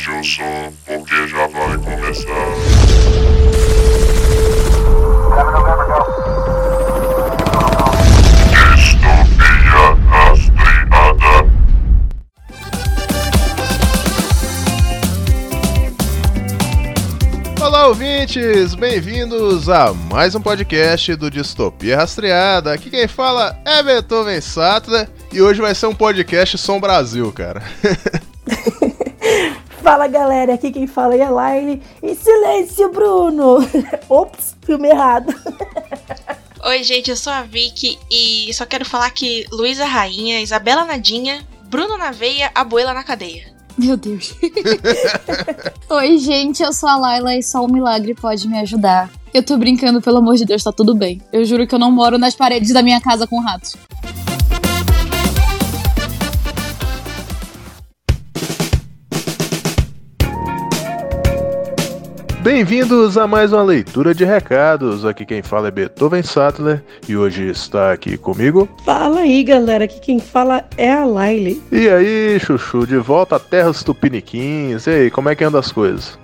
aumente o som, porque já vai começar. Distopia rastreada. Olá, ouvintes! Bem-vindos a mais um podcast do Distopia Rastreada. Aqui quem fala é Beethoven Sattler e hoje vai ser um podcast Som Brasil, cara. Fala galera, aqui quem fala é a Laine. E silêncio, Bruno! Ops, filme errado. Oi, gente, eu sou a Vicky e só quero falar que Luísa Rainha, Isabela Nadinha, Bruno na veia, Abuela na cadeia. Meu Deus. Oi, gente, eu sou a Laila e só um milagre pode me ajudar. Eu tô brincando, pelo amor de Deus, tá tudo bem. Eu juro que eu não moro nas paredes da minha casa com ratos. Bem-vindos a mais uma leitura de recados. Aqui quem fala é Beethoven Sattler e hoje está aqui comigo. Fala aí galera, aqui quem fala é a Laile. E aí, Chuchu, de volta a terras tupiniquins. E aí, como é que anda as coisas?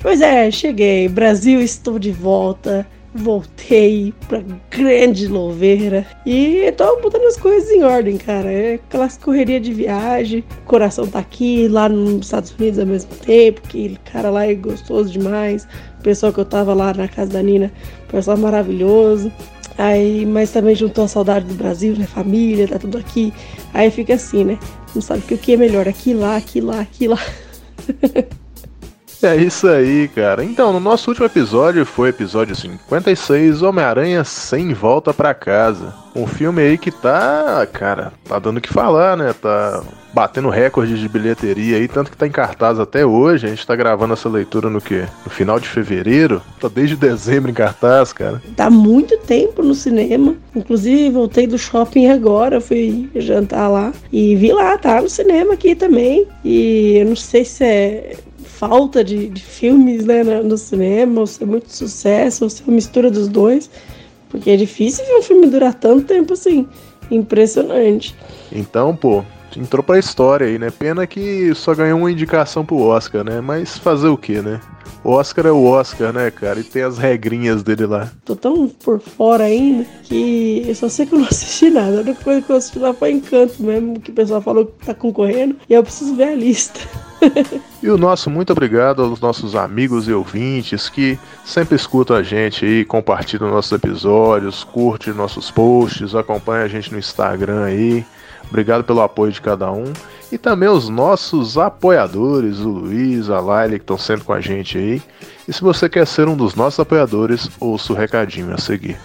Pois é, cheguei. Brasil, estou de volta. Voltei pra grande louveira e tô botando as coisas em ordem, cara. É aquelas correria de viagem, o coração tá aqui, lá nos Estados Unidos ao mesmo tempo, que cara lá é gostoso demais. O pessoal que eu tava lá na casa da Nina, pessoal maravilhoso. Aí, mas também juntou a saudade do Brasil, né? Família, tá tudo aqui. Aí fica assim, né? Não sabe o que é melhor, aqui, lá, aqui, lá, aqui, lá. É isso aí, cara. Então, no nosso último episódio foi episódio 56, Homem-Aranha sem volta pra casa. Um filme aí que tá, cara, tá dando o que falar, né? Tá batendo recorde de bilheteria aí, tanto que tá em cartaz até hoje. A gente tá gravando essa leitura no quê? No final de fevereiro. Tá desde dezembro em cartaz, cara. Tá muito tempo no cinema. Inclusive, voltei do shopping agora, fui jantar lá e vi lá, tá no cinema aqui também. E eu não sei se é falta de, de filmes né, no, cinema, ou se é muito sucesso, ou se é uma mistura dos dois. Porque é difícil ver um filme durar tanto tempo assim. Impressionante. Então, pô, entrou pra história aí, né? Pena que só ganhou uma indicação pro Oscar, né? Mas fazer o que, né? O Oscar é o Oscar, né, cara? E tem as regrinhas dele lá. Tô tão por fora ainda que eu só sei que eu não assisti nada. A única coisa que eu assisti lá foi Encanto mesmo, que o pessoal falou que tá concorrendo. E eu preciso ver a lista. E o nosso muito obrigado aos nossos amigos e ouvintes que sempre escutam a gente aí, compartilham nossos episódios, curte nossos posts, acompanha a gente no Instagram aí. Obrigado pelo apoio de cada um. E também os nossos apoiadores, o Luiz, a Laila, que estão sempre com a gente aí. E se você quer ser um dos nossos apoiadores, ouça o recadinho a seguir.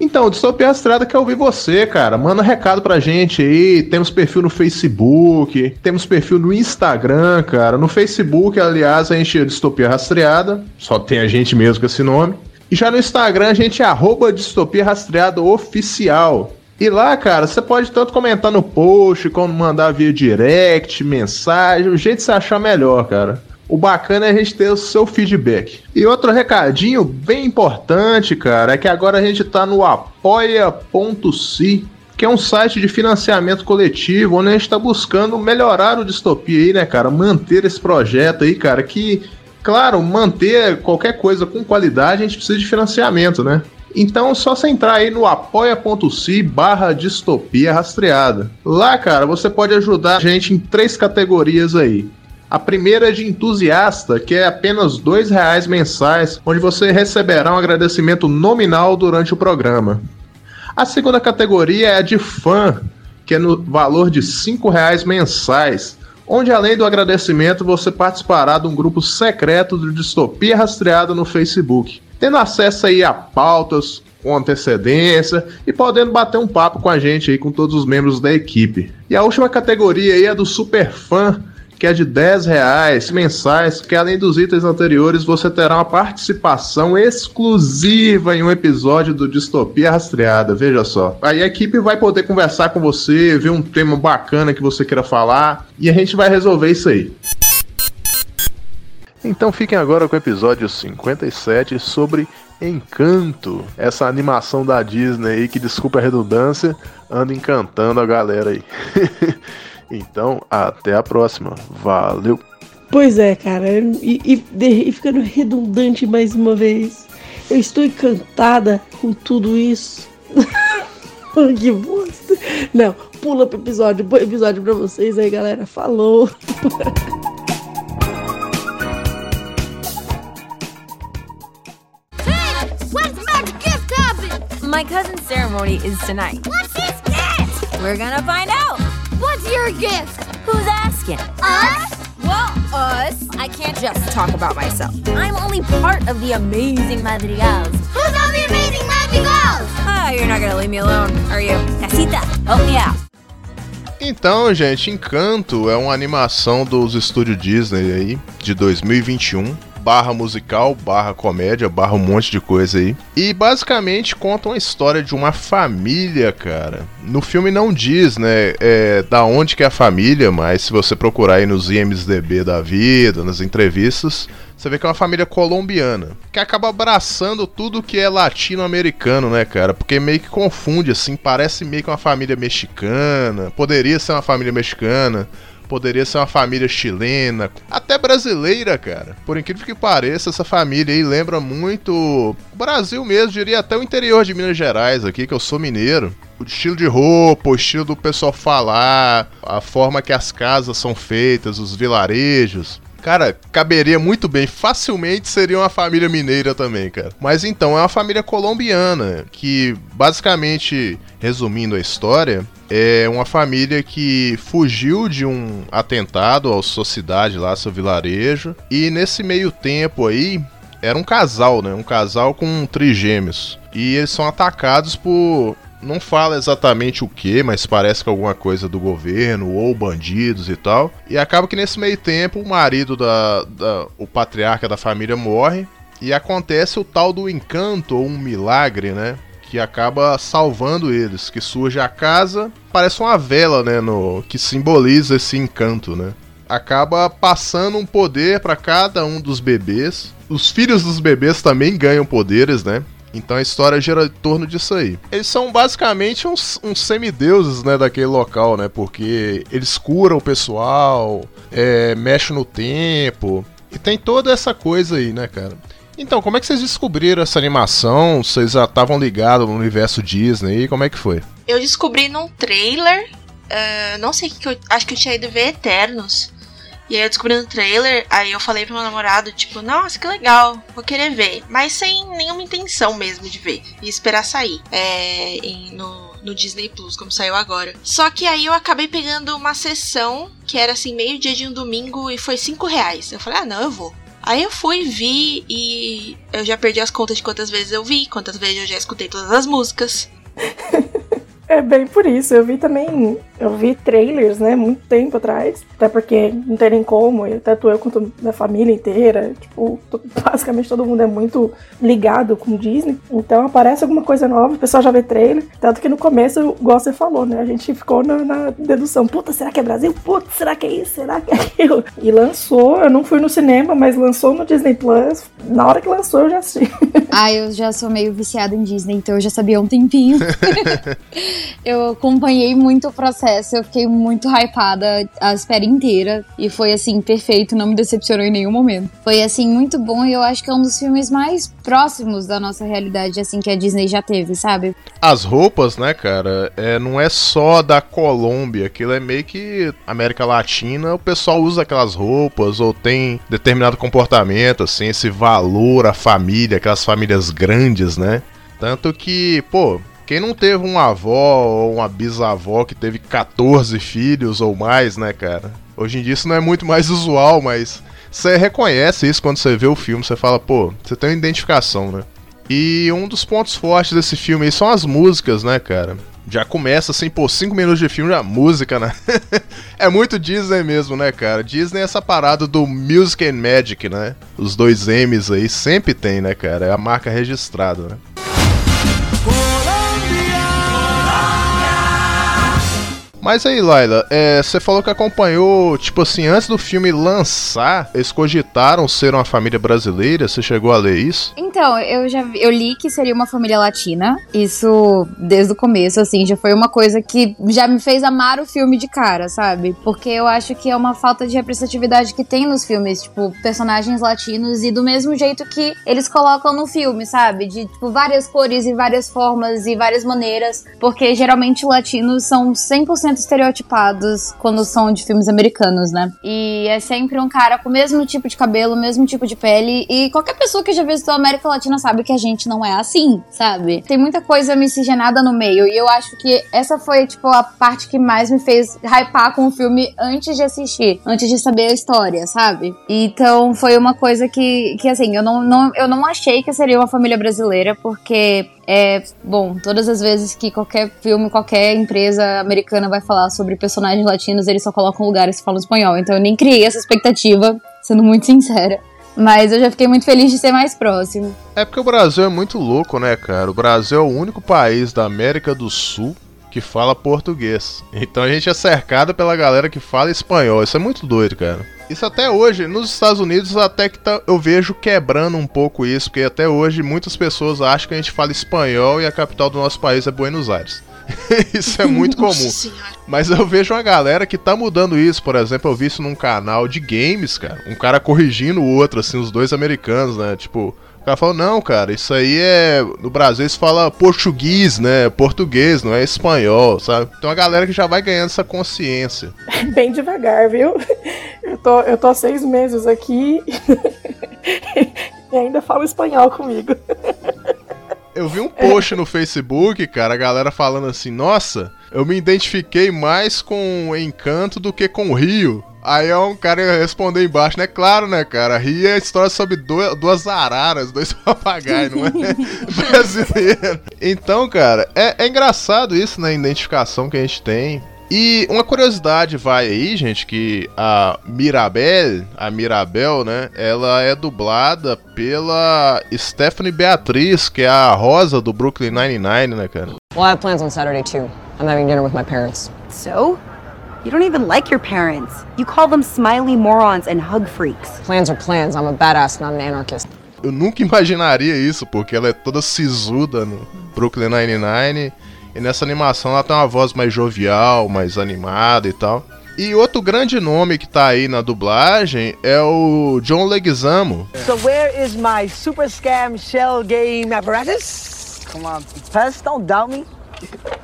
Então, Distopia Estrada quer ouvir você, cara. Manda recado pra gente aí. Temos perfil no Facebook, temos perfil no Instagram, cara. No Facebook, aliás, a gente é Distopia Rastreada. Só tem a gente mesmo com esse nome. E já no Instagram, a gente é arroba Distopia Rastreada Oficial. E lá, cara, você pode tanto comentar no post, como mandar via direct, mensagem, o jeito que você achar melhor, cara. O bacana é a gente ter o seu feedback. E outro recadinho bem importante, cara, é que agora a gente tá no apoia.se, que é um site de financiamento coletivo, onde a gente tá buscando melhorar o distopia aí, né, cara? Manter esse projeto aí, cara, que, claro, manter qualquer coisa com qualidade, a gente precisa de financiamento, né? Então só você entrar aí no apoia.se barra distopia rastreada. Lá, cara, você pode ajudar a gente em três categorias aí. A primeira é de entusiasta, que é apenas R$ reais mensais, onde você receberá um agradecimento nominal durante o programa. A segunda categoria é a de fã, que é no valor de R$ reais mensais, onde além do agradecimento você participará de um grupo secreto de Distopia Rastreada no Facebook, tendo acesso aí a pautas com antecedência e podendo bater um papo com a gente aí, com todos os membros da equipe. E a última categoria aí é do super fã, que é de 10 reais mensais, que além dos itens anteriores você terá uma participação exclusiva em um episódio do Distopia Rastreada, veja só. Aí a equipe vai poder conversar com você, ver um tema bacana que você queira falar, e a gente vai resolver isso aí. Então fiquem agora com o episódio 57 sobre Encanto, essa animação da Disney aí que, desculpa a redundância, anda encantando a galera aí. Então, até a próxima. Valeu! Pois é, cara, e, e, e ficando redundante mais uma vez, eu estou encantada com tudo isso. que bosta. Não, pula pro episódio, bom episódio pra vocês aí, galera. Falou! My cousin's ceremony is tonight. What's his gift? We're gonna find out. What's your gift? Who's asking? Us? Well, us. I can't just talk about myself. I'm only part of the amazing Madrigals. Who's all the amazing magicals? Ah, you're not gonna leave me alone, are you? Casita, help me out. Então, gente, Encanto é uma animação dos estúdios Disney aí, de 2021. Barra musical, barra comédia, barra um monte de coisa aí. E basicamente conta uma história de uma família, cara. No filme não diz, né, é, da onde que é a família, mas se você procurar aí nos IMDB da vida, nas entrevistas, você vê que é uma família colombiana, que acaba abraçando tudo que é latino-americano, né, cara? Porque meio que confunde, assim, parece meio que uma família mexicana, poderia ser uma família mexicana, poderia ser uma família chilena, até brasileira, cara. Por incrível que pareça, essa família aí lembra muito o Brasil mesmo, diria até o interior de Minas Gerais aqui, que eu sou mineiro. O estilo de roupa, o estilo do pessoal falar, a forma que as casas são feitas, os vilarejos. Cara, caberia muito bem, facilmente seria uma família mineira também, cara. Mas então, é uma família colombiana, que basicamente, resumindo a história, é uma família que fugiu de um atentado à sua cidade lá, seu vilarejo. E nesse meio tempo aí, era um casal, né? Um casal com trigêmeos. E eles são atacados por não fala exatamente o que, mas parece que alguma coisa do governo ou bandidos e tal. E acaba que nesse meio tempo o marido da, da o patriarca da família morre e acontece o tal do encanto ou um milagre, né? Que acaba salvando eles, que surge a casa, parece uma vela, né, no que simboliza esse encanto, né? Acaba passando um poder para cada um dos bebês. Os filhos dos bebês também ganham poderes, né? Então a história gira em torno disso aí. Eles são basicamente uns, uns semideuses, né, daquele local, né? Porque eles curam o pessoal, é, mexem no tempo. E tem toda essa coisa aí, né, cara? Então, como é que vocês descobriram essa animação? Vocês já estavam ligados no universo Disney? Como é que foi? Eu descobri num trailer. Uh, não sei que eu. Acho que eu tinha ido ver Eternos. E aí eu descobri no trailer, aí eu falei pro meu namorado, tipo, nossa, que legal, vou querer ver. Mas sem nenhuma intenção mesmo de ver. E esperar sair. É, em, no, no Disney Plus, como saiu agora. Só que aí eu acabei pegando uma sessão que era assim, meio dia de um domingo e foi 5 reais. Eu falei, ah não, eu vou. Aí eu fui, vi e eu já perdi as contas de quantas vezes eu vi, quantas vezes eu já escutei todas as músicas. É bem por isso. Eu vi também, eu vi trailers, né, muito tempo atrás. Até porque não tem nem como, e tanto eu quanto minha família inteira. Tipo, basicamente todo mundo é muito ligado com Disney. Então aparece alguma coisa nova, o pessoal já vê trailer. Tanto que no começo, igual você falou, né, a gente ficou na, na dedução: puta, será que é Brasil? Puta, será que é isso? Será que é aquilo? E lançou, eu não fui no cinema, mas lançou no Disney Plus. Na hora que lançou, eu já assisti. Ah, eu já sou meio viciada em Disney, então eu já sabia há um tempinho. eu acompanhei muito o processo, eu fiquei muito hypada a espera inteira. E foi assim, perfeito, não me decepcionou em nenhum momento. Foi assim, muito bom e eu acho que é um dos filmes mais próximos da nossa realidade, assim, que a Disney já teve, sabe? As roupas, né, cara, é, não é só da Colômbia, aquilo é meio que América Latina, o pessoal usa aquelas roupas ou tem determinado comportamento, assim, esse valor à família, aquelas famílias grandes, né? Tanto que, pô, quem não teve uma avó ou uma bisavó que teve 14 filhos ou mais, né, cara? Hoje em dia isso não é muito mais usual, mas você reconhece isso quando você vê o filme, você fala, pô, você tem uma identificação, né? E um dos pontos fortes desse filme são as músicas, né, cara? Já começa assim, pô, 5 minutos de filme, já música, né? é muito Disney mesmo, né, cara? Disney é essa parada do Music and Magic, né? Os dois M's aí sempre tem, né, cara? É a marca registrada, né? Mas aí, Laila, é, você falou que acompanhou, tipo assim, antes do filme lançar, eles cogitaram ser uma família brasileira. Você chegou a ler isso? Então, eu já eu li que seria uma família latina. Isso desde o começo, assim, já foi uma coisa que já me fez amar o filme de cara, sabe? Porque eu acho que é uma falta de representatividade que tem nos filmes, tipo, personagens latinos e do mesmo jeito que eles colocam no filme, sabe? De tipo várias cores e várias formas e várias maneiras, porque geralmente latinos são 100% estereotipados quando são de filmes americanos, né? E é sempre um cara com o mesmo tipo de cabelo, o mesmo tipo de pele. E qualquer pessoa que já visitou a América Latina sabe que a gente não é assim, sabe? Tem muita coisa miscigenada no meio. E eu acho que essa foi, tipo, a parte que mais me fez hypar com o filme antes de assistir, antes de saber a história, sabe? Então foi uma coisa que, que assim, eu não, não, eu não achei que seria uma família brasileira, porque é, bom, todas as vezes que qualquer filme, qualquer empresa americana vai falar sobre personagens latinos, eles só colocam lugares que falam espanhol. Então eu nem criei essa expectativa, sendo muito sincera. Mas eu já fiquei muito feliz de ser mais próximo. É porque o Brasil é muito louco, né, cara? O Brasil é o único país da América do Sul que fala português. Então a gente é cercado pela galera que fala espanhol. Isso é muito doido, cara. Isso até hoje, nos Estados Unidos, até que tá- eu vejo quebrando um pouco isso, porque até hoje muitas pessoas acham que a gente fala espanhol e a capital do nosso país é Buenos Aires. isso é muito comum. Nossa senhora. Mas eu vejo uma galera que tá mudando isso. Por exemplo, eu vi isso num canal de games, cara. Um cara corrigindo o outro, assim, os dois americanos, né? Tipo, o cara falou, não, cara, isso aí é. No Brasil eles falam português, né? Português, não é espanhol, sabe? Então a galera que já vai ganhando essa consciência. Bem devagar, viu? Eu tô, eu tô há seis meses aqui e ainda falo espanhol comigo. Eu vi um post no Facebook, cara, a galera falando assim, nossa, eu me identifiquei mais com o Encanto do que com o Rio. Aí é um cara respondeu embaixo, né? Claro, né, cara? Rio é história sobre du- duas araras, dois papagaios, não é brasileiro. Então, cara, é, é engraçado isso, né? A identificação que a gente tem. E uma curiosidade vai aí, gente, que a Mirabel, a Mirabel, né, ela é dublada pela Stephanie Beatriz, que é a Rosa do Brooklyn Nine-Nine, né, cara? Well, I have plans on Saturday too. I'm having dinner with my parents. So? You don't even like your parents. You call them smiley morons and hug freaks. Plans are plans. I'm a badass, not an anarchist. Eu nunca imaginaria isso, porque ela é toda sisuda no Brooklyn Nine-Nine. E nessa animação ela tem uma voz mais jovial, mais animada e tal. E outro grande nome que tá aí na dublagem é o John Leguizamo. So where is my super scam shell game apparatus? Come on, Pez, don't doubt me.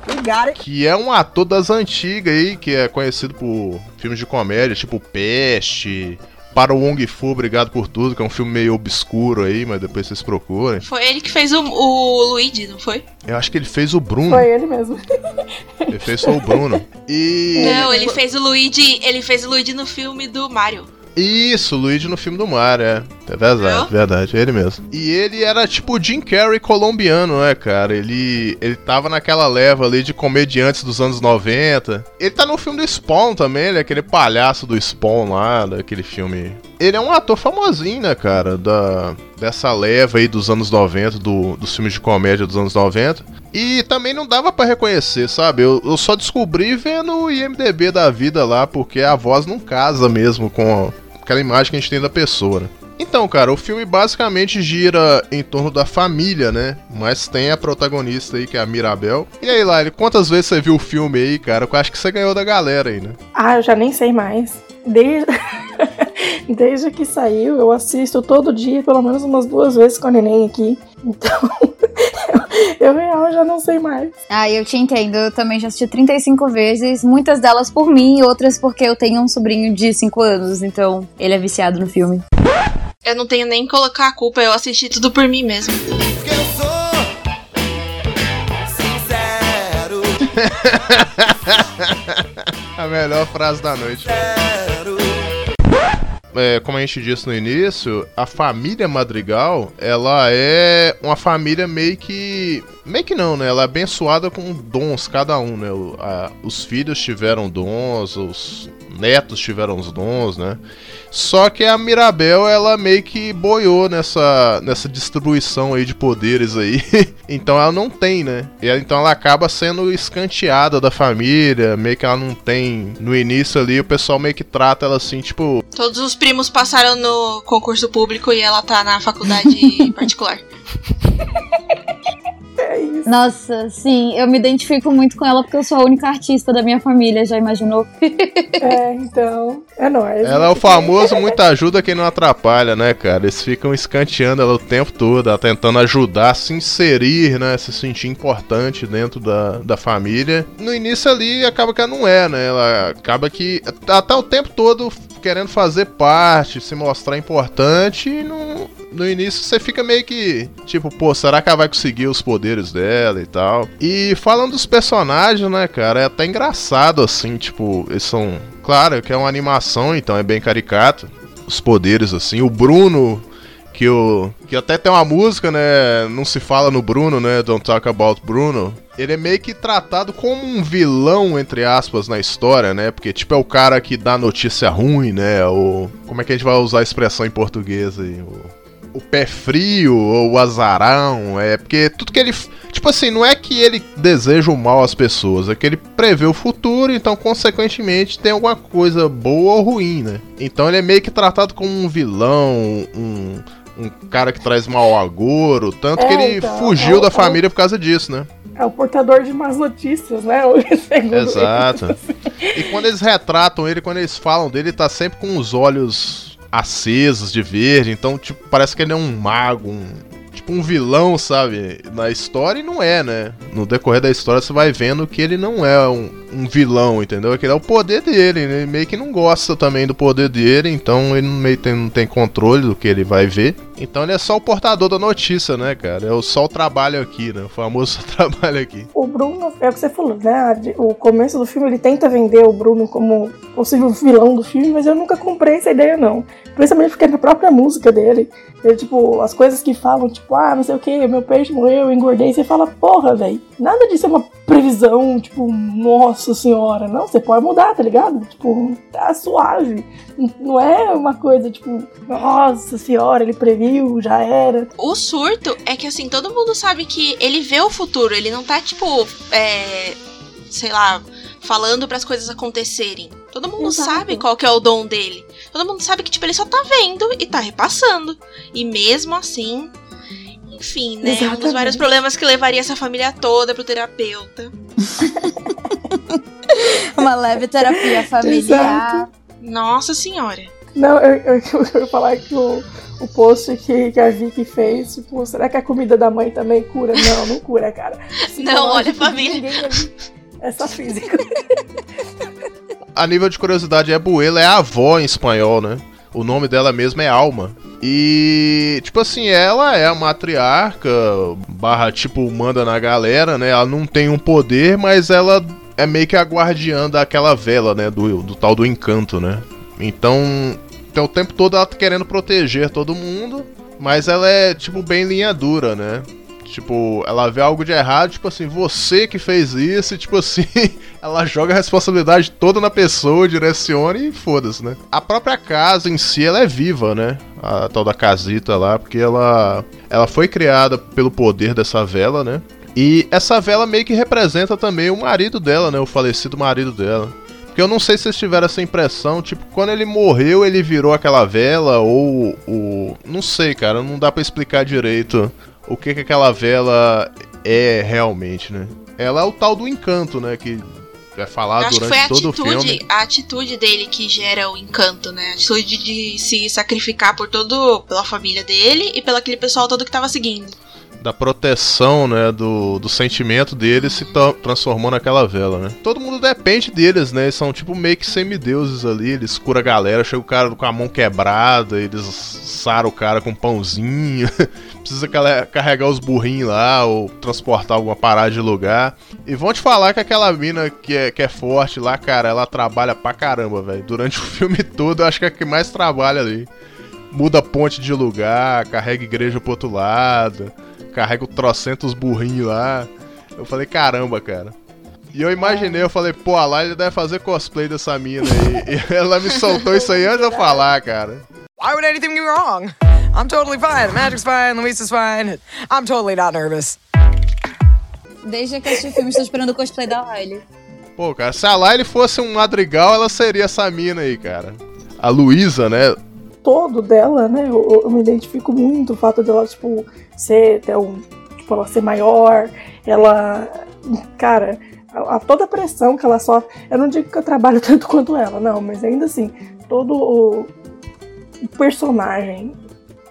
We got it. que é um ator das antigas aí, que é conhecido por filmes de comédia, tipo Peste, Para o Wong Fu, Obrigado por Tudo, que é um filme meio obscuro aí, mas depois vocês procurem. Foi ele que fez o, o Luigi, não foi? Eu acho que ele fez o Bruno. Foi ele mesmo. Ele fez só o Bruno. E. Não, ele fez o Luigi. Ele fez o Luigi no filme do Mario. Isso, Luigi no filme do Mario, é. É verdade, Não? verdade, é ele mesmo. E ele era tipo o Jim Carrey colombiano, né, cara? Ele, ele tava naquela leva ali de comediantes dos anos 90. Ele tá no filme do Spawn também, ele é aquele palhaço do Spawn lá, daquele filme. Ele é um ator famosinho, né, cara? Da, dessa leva aí dos anos 90, do, dos filmes de comédia dos anos 90. E também não dava pra reconhecer, sabe? Eu, eu só descobri vendo o IMDB da vida lá, porque a voz não casa mesmo com aquela imagem que a gente tem da pessoa, né? Então, cara, o filme basicamente gira em torno da família, né? Mas tem a protagonista aí, que é a Mirabel. E aí, Lyle, quantas vezes você viu o filme aí, cara? Eu acho que você ganhou da galera aí, né? Ah, eu já nem sei mais. Desde, Desde que saiu, eu assisto todo dia, pelo menos umas duas vezes com a neném aqui. Então, eu, eu real já não sei mais. Ah, eu te entendo. Eu também já assisti 35 vezes, muitas delas por mim e outras porque eu tenho um sobrinho de 5 anos, então ele é viciado no filme. Eu não tenho nem que colocar a culpa, eu assisti tudo por mim mesmo. a melhor frase da noite. É, como a gente disse no início, a família Madrigal, ela é uma família meio que. Meio que não, né? Ela é abençoada com dons, cada um, né? A- os filhos tiveram dons, os netos tiveram os dons, né? Só que a Mirabel, ela meio que boiou nessa, nessa distribuição aí de poderes aí. então ela não tem, né? E ela- então ela acaba sendo escanteada da família, meio que ela não tem. No início ali, o pessoal meio que trata ela assim, tipo, Todos os primos passaram no concurso público e ela tá na faculdade particular. Nossa, sim, eu me identifico muito com ela porque eu sou a única artista da minha família, já imaginou? É, então. É nóis. Ela é o famoso muita ajuda quem não atrapalha, né, cara? Eles ficam escanteando ela o tempo todo, ela tentando ajudar a se inserir, né? Se sentir importante dentro da, da família. No início ali acaba que ela não é, né? Ela acaba que tá o tempo todo querendo fazer parte, se mostrar importante e no, no início você fica meio que tipo, pô, será que ela vai conseguir os poderes dela e tal? E falando dos personagens, né, cara, é até engraçado assim, tipo, eles são Claro que é uma animação, então é bem caricato. Os poderes, assim. O Bruno, que o. Que até tem uma música, né? Não se fala no Bruno, né? Don't talk about Bruno. Ele é meio que tratado como um vilão, entre aspas, na história, né? Porque, tipo, é o cara que dá notícia ruim, né? O. Como é que a gente vai usar a expressão em português aí? O o pé frio ou o azarão, é porque tudo que ele. Tipo assim, não é que ele deseja o mal às pessoas, é que ele prevê o futuro, então, consequentemente, tem alguma coisa boa ou ruim, né? Então ele é meio que tratado como um vilão, um, um cara que traz mau agouro, tanto É, que ele então, fugiu é da é família por causa disso, né? É o portador de más notícias, né? Exato. E quando eles retratam ele, quando eles falam dele, ele tá sempre com os olhos acesos de verde, então, tipo, parece que ele é um mago, um, tipo um vilão, sabe? Na história e não é, né? No decorrer da história você vai vendo que ele não é um, um vilão, entendeu? Que ele é o poder dele, ele meio que não gosta também do poder dele, então ele meio não tem controle do que ele vai ver. Então ele é só o portador da notícia, né, cara? É o só o trabalho aqui, né? O famoso trabalho aqui. O Bruno, é o que você falou, né? O começo do filme ele tenta vender o Bruno como possível vilão do filme, mas eu nunca comprei essa ideia, não. Principalmente porque na própria música dele, ele, tipo, as coisas que falam, tipo, ah, não sei o que, meu peixe morreu, eu engordei, você fala, porra, velho, nada disso é uma previsão, tipo, nossa senhora. Não, você pode mudar, tá ligado? Tipo, tá suave. Não é uma coisa, tipo, nossa senhora, ele previu, já era. O surto é que, assim, todo mundo sabe que ele vê o futuro, ele não tá, tipo, é, sei lá, falando para as coisas acontecerem. Todo mundo Exato. sabe qual que é o dom dele. Todo mundo sabe que, tipo, ele só tá vendo e tá repassando. E mesmo assim, enfim, né? Um dos Exatamente. vários problemas que levaria essa família toda pro terapeuta. Uma leve terapia familiar. Nossa senhora. Não, eu, eu, eu ia falar que o, o post que, que a Vicky fez, tipo, será que a comida da mãe também cura? Não, não cura, cara. Não, olha, família. É só físico. A nível de curiosidade, Abuela é a avó em espanhol, né? O nome dela mesmo é Alma. E, tipo assim, ela é a matriarca, barra, tipo, manda na galera, né? Ela não tem um poder, mas ela é meio que a guardiã daquela vela, né? Do, do tal do encanto, né? Então, então, o tempo todo ela tá querendo proteger todo mundo, mas ela é, tipo, bem linha dura, né? Tipo, ela vê algo de errado, tipo assim, você que fez isso, e tipo assim, ela joga a responsabilidade toda na pessoa, direciona e foda-se, né? A própria casa em si, ela é viva, né? A tal da casita lá, porque ela, ela foi criada pelo poder dessa vela, né? E essa vela meio que representa também o marido dela, né? O falecido marido dela. Porque eu não sei se vocês tiveram essa impressão, tipo, quando ele morreu, ele virou aquela vela, ou o. Não sei, cara, não dá pra explicar direito o que, que aquela vela é realmente, né? Ela é o tal do encanto, né? Que é falado Acho que foi durante todo o atitude, filme. a atitude dele que gera o encanto, né? A atitude de se sacrificar por todo, pela família dele e pelo aquele pessoal todo que tava seguindo. Da proteção, né? Do, do sentimento deles se tra- transformou naquela vela, né? Todo mundo depende deles, né? Eles são tipo meio que semideuses ali. Eles curam a galera, chega o cara com a mão quebrada, eles saram o cara com um pãozinho. Precisa carregar os burrinhos lá ou transportar alguma parada de lugar. E vão te falar que aquela mina que é, que é forte lá, cara, ela trabalha pra caramba, velho. Durante o filme todo, eu acho que é a que mais trabalha ali. Muda ponte de lugar, carrega igreja pro outro lado, carrega o trocentos burrinhos lá. Eu falei, caramba, cara. E eu imaginei, eu falei, pô, a Laila deve fazer cosplay dessa mina aí. E ela me soltou isso aí antes de eu falar, cara. Why would anything be wrong? I'm totally fine. Magic's fine. Luisa's fine. I'm totally not nervous. Desde que assisti o filme, estou esperando o cosplay da Riley. Pô, cara, se a Laila fosse um madrigal, ela seria essa mina aí, cara. A Luísa, né? Todo dela, né? Eu, eu me identifico muito o fato dela, tipo, ser ter um, tipo, ela ser maior, ela. Cara, a, a toda a pressão que ela sofre. Eu não digo que eu trabalho tanto quanto ela, não, mas ainda assim, todo o, o personagem.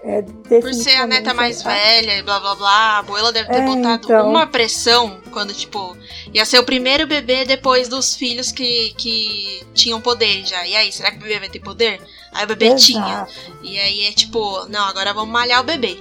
É Por ser a neta mais velha e blá blá blá, a abuela deve ter É, botado então. uma pressão quando, tipo, ia ser o primeiro bebê depois dos filhos que, que tinham poder já. E aí, será que o bebê vai ter poder? Aí o bebê Exato. tinha. E aí é tipo, não, agora vamos malhar o bebê.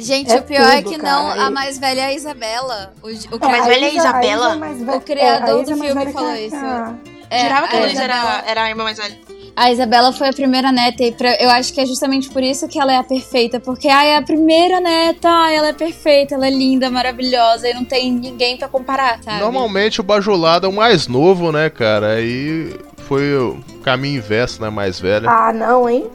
Gente, É o pior é tudo, que não, cara, a mais velha é a Isabela. O, o, A mais velha é a Isa- Isabela? Isa é velha- O criador é, do é filme falou isso. a- É, Jurava que a Luísa era, era a irmã mais velha. A Isabela foi a primeira neta e pra- eu acho que é justamente por isso que ela é a perfeita, porque ai, é a primeira neta, ai, ela é perfeita, ela é linda, maravilhosa e não tem ninguém pra comparar, sabe? Normalmente o bajulado é o mais novo, né, cara? Aí foi o caminho inverso, né? Mais velha. Ah, não, hein?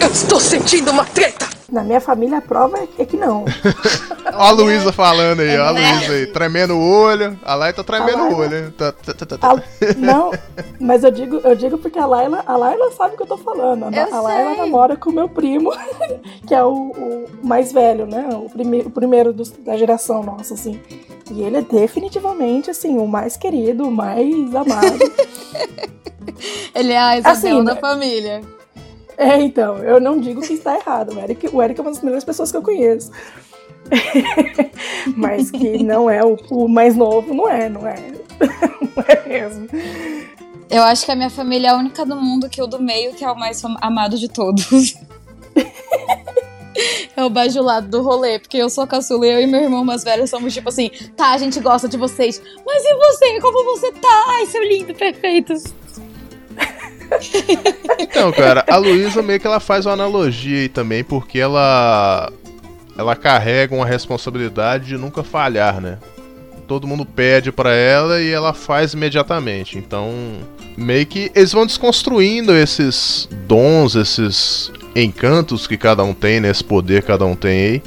Eu estou sentindo uma treta! Na minha família a prova é- que não. Ó a Luísa falando aí, ó a É. Luísa aí, tremendo o olho. A Laila tá tremendo o Laila- olho, hein? Tá, tá, tá, tá. A- não, mas eu digo, eu digo porque a Laila, a Laila sabe o que eu tô falando. A, Eu a Laila sei. namora com o meu primo, que é o, o mais velho, né? O, prime, o primeiro dos- da geração nossa, assim. E ele é definitivamente, assim, o mais querido, o mais amado. Ele é a Isabela Assim, da né? família. é, então, eu não digo que está errado. O Eric, o Eric é uma das melhores pessoas que eu conheço. Mas que não é o, o mais novo, não é, não é. não é mesmo. Eu acho que a minha família é a única do mundo que o do meio, que é o mais amado de todos. É o bajulado do rolê, porque eu sou a caçula eu e meu irmão mais velho somos tipo assim, tá, a gente gosta de vocês, mas e você? Como você tá? Ai, seu lindo, perfeito. Então, cara, a Luísa meio que ela faz uma analogia aí também, porque ela ela carrega uma responsabilidade de nunca falhar, né? Todo mundo pede pra ela e ela faz imediatamente. Então, meio que eles vão desconstruindo esses dons, esses encantos que cada um tem, né? Esse poder que cada um tem aí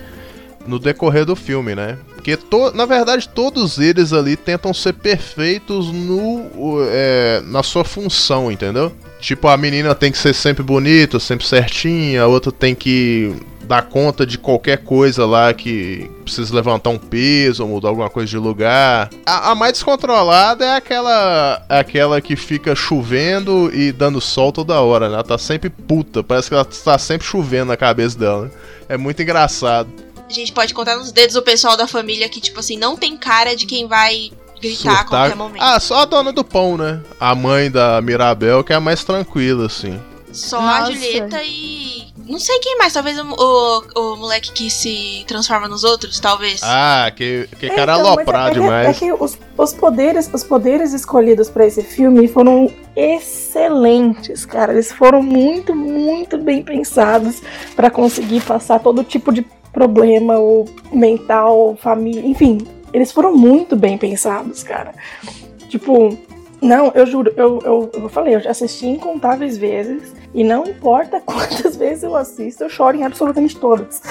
no decorrer do filme, né? Porque, to- na verdade, todos eles ali tentam ser perfeitos no, é, na sua função, entendeu? Tipo, a menina tem que ser sempre bonita, sempre certinha, a outra tem que dar conta de qualquer coisa lá que precisa levantar um peso ou mudar alguma coisa de lugar. A, a mais descontrolada é aquela aquela que fica chovendo e dando sol toda hora, né? Ela tá sempre puta, parece que ela tá sempre chovendo na cabeça dela. né? É muito engraçado. A gente pode contar nos dedos o pessoal da família que, tipo assim, não tem cara de quem vai gritar a Surtar. qualquer momento. Ah, só a dona do pão, né? A mãe da Mirabel, que é a mais tranquila, assim. Só a Nossa. Julieta e. Não sei quem mais, talvez o, o, o moleque que se transforma nos outros, talvez. Ah, que, que cara Então, mas aloprado é, demais. É que os, os poderes, os poderes escolhidos pra esse filme foram excelentes, cara. Eles foram muito, muito bem pensados pra conseguir passar todo tipo de problema, ou mental, ou família, enfim. Eles foram muito bem pensados, cara. Tipo, não, eu juro, eu, eu, eu falei, eu já assisti incontáveis vezes. E não importa quantas vezes eu assisto, eu choro em absolutamente todas.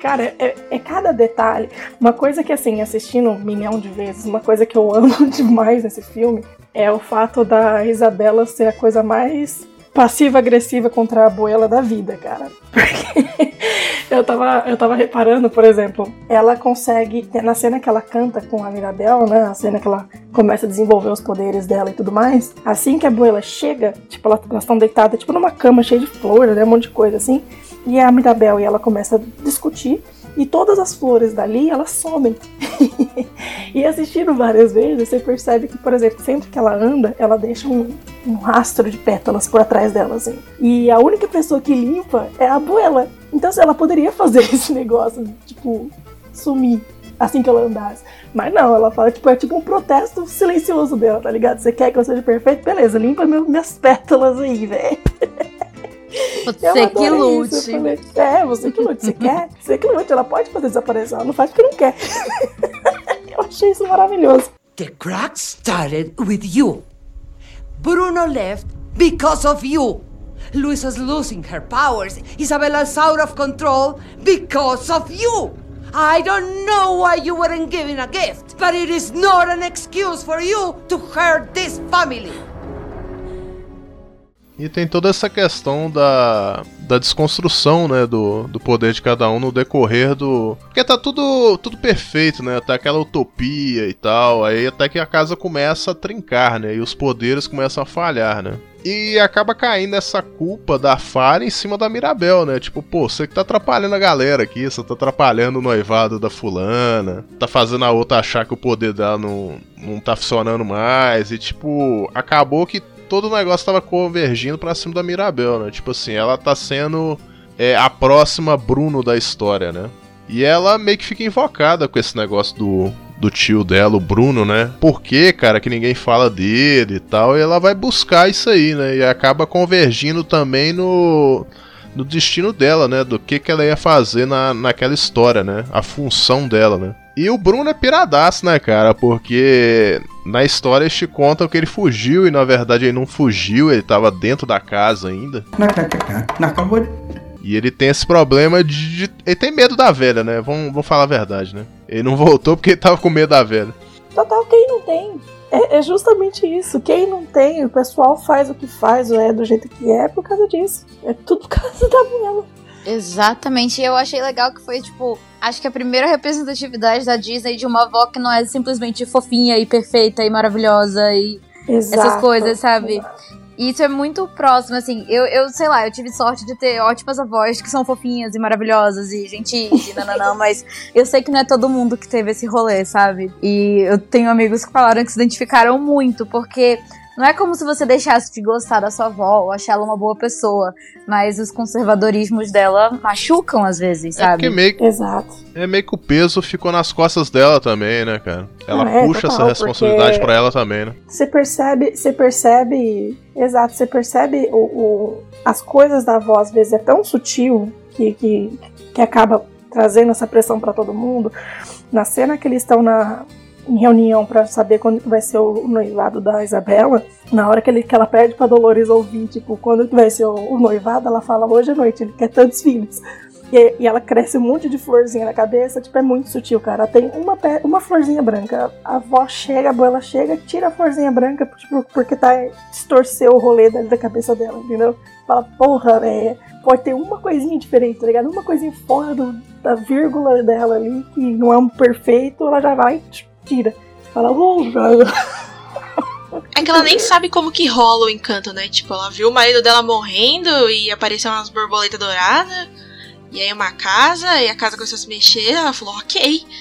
Cara, é, é cada detalhe. Uma coisa que, assim, assistindo um milhão de vezes, uma coisa que eu amo demais nesse filme é o fato da Isabela ser a coisa mais passiva-agressiva contra a abuela da vida, cara. Porque eu tava, eu tava reparando, por exemplo, ela consegue, na cena que ela canta com a Mirabel, né, a cena que ela começa a desenvolver os poderes dela e tudo mais, assim que a abuela chega, tipo, ela- elas estão deitadas, tipo, numa cama cheia de flores, né, um monte de coisa assim, e a Mirabel e ela começa a discutir, e todas as flores dali, elas somem. e assistindo várias vezes, você percebe que, por exemplo, sempre que ela anda, ela deixa um, um rastro de pétalas por atrás dela, assim. E a única pessoa que limpa é a abuela. Então, se ela poderia fazer esse negócio, tipo, sumir assim que ela andasse. Mas não, ela fala, tipo, é tipo um protesto silencioso dela, tá ligado? Você quer que eu seja perfeito? Beleza, limpa meu- minhas pétalas aí, velho. Você Eu que adorei isso, lute. eu falei, é, você que lute. Você quer? Você que lute. Ela pode fazer desaparecer. Ela não faz porque não quer. eu achei isso maravilhoso. The crack started with you. Bruno left because of you. Luisa's losing her powers. Isabella's out of control because of you. I don't know why you weren't given a gift, but it is not an excuse for you to hurt this family. E tem toda essa questão da, da desconstrução, né, do, do poder de cada um no decorrer do... Porque tá tudo, tudo perfeito, né, tá aquela utopia e tal, aí até que a casa começa a trincar, né, e os poderes começam a falhar, né. E acaba caindo essa culpa da Farah em cima da Mirabel, né? Tipo, pô, você que tá atrapalhando a galera aqui, você tá atrapalhando o noivado da fulana, tá fazendo a outra achar que o poder dela não, não tá funcionando mais, e tipo, acabou que todo o negócio tava convergindo pra cima da Mirabel, né? Tipo assim, ela tá sendo é, a próxima Bruno da história, né? E ela meio que fica invocada com esse negócio do, do tio dela, o Bruno, né? Por que, cara, que ninguém fala dele e tal? E ela vai buscar isso aí, né? E acaba convergindo também no, no destino dela, né? Do que, que ela ia fazer na, naquela história, né? A função dela, né? E o Bruno é piradaço, né, cara? Porque na história eles te contam que ele fugiu e na verdade ele não fugiu, ele tava dentro da casa ainda. E ele tem esse problema de, de. Ele tem medo da velha, né? Vamos, vamos falar a verdade, né? Ele não voltou porque ele tava com medo da velha. Total, quem não tem? É, é justamente isso. Quem não tem, o pessoal faz o que faz, é do jeito que é, por causa disso. É tudo por causa da mulher. Exatamente, e eu achei legal que foi, tipo, acho que a primeira representatividade da Disney de uma avó que não é simplesmente fofinha e perfeita e maravilhosa e Exato, essas coisas, sabe? E isso é muito próximo, assim. Eu, eu sei lá, eu tive sorte de ter ótimas avós que são fofinhas e maravilhosas e gentis e nananã, mas eu sei que não é todo mundo que teve esse rolê, sabe? E eu tenho amigos que falaram que se identificaram muito, porque não é como se você deixasse de gostar da sua avó ou achar ela uma boa pessoa, mas os conservadorismos dela machucam às vezes, É sabe? porque meio que, Exato. é meio que o peso ficou nas costas dela também, né, cara? Ela Não, é, puxa total, essa responsabilidade pra ela também, né? Você percebe, você percebe, exato, você percebe o, o- as coisas da avó às vezes é tão sutil que, que, que acaba trazendo essa pressão pra todo mundo. Na cena que eles estão na em reunião pra saber quando vai ser o noivado da Isabela, na hora que, ele, que ela pede pra Dolores ouvir, tipo, quando vai ser o, o noivado, ela fala hoje à noite, ele quer tantos filhos. E, e ela cresce um monte de florzinha na cabeça, tipo, é muito sutil, cara. Tem uma, uma florzinha branca. A avó chega, a abuela chega, tira a florzinha branca, tipo, porque tá distorceu o rolê da, da cabeça dela, entendeu? Fala, porra, é, pode ter uma coisinha diferente, tá ligado? Uma coisinha fora do- da vírgula dela ali, que não é um perfeito, ela já vai e tira. Fala. É que ela nem sabe como que rola o encanto, né? Tipo, ela viu o marido dela morrendo e apareceu umas borboletas douradas. E aí uma casa, e a casa começou a se mexer, ela falou, ok.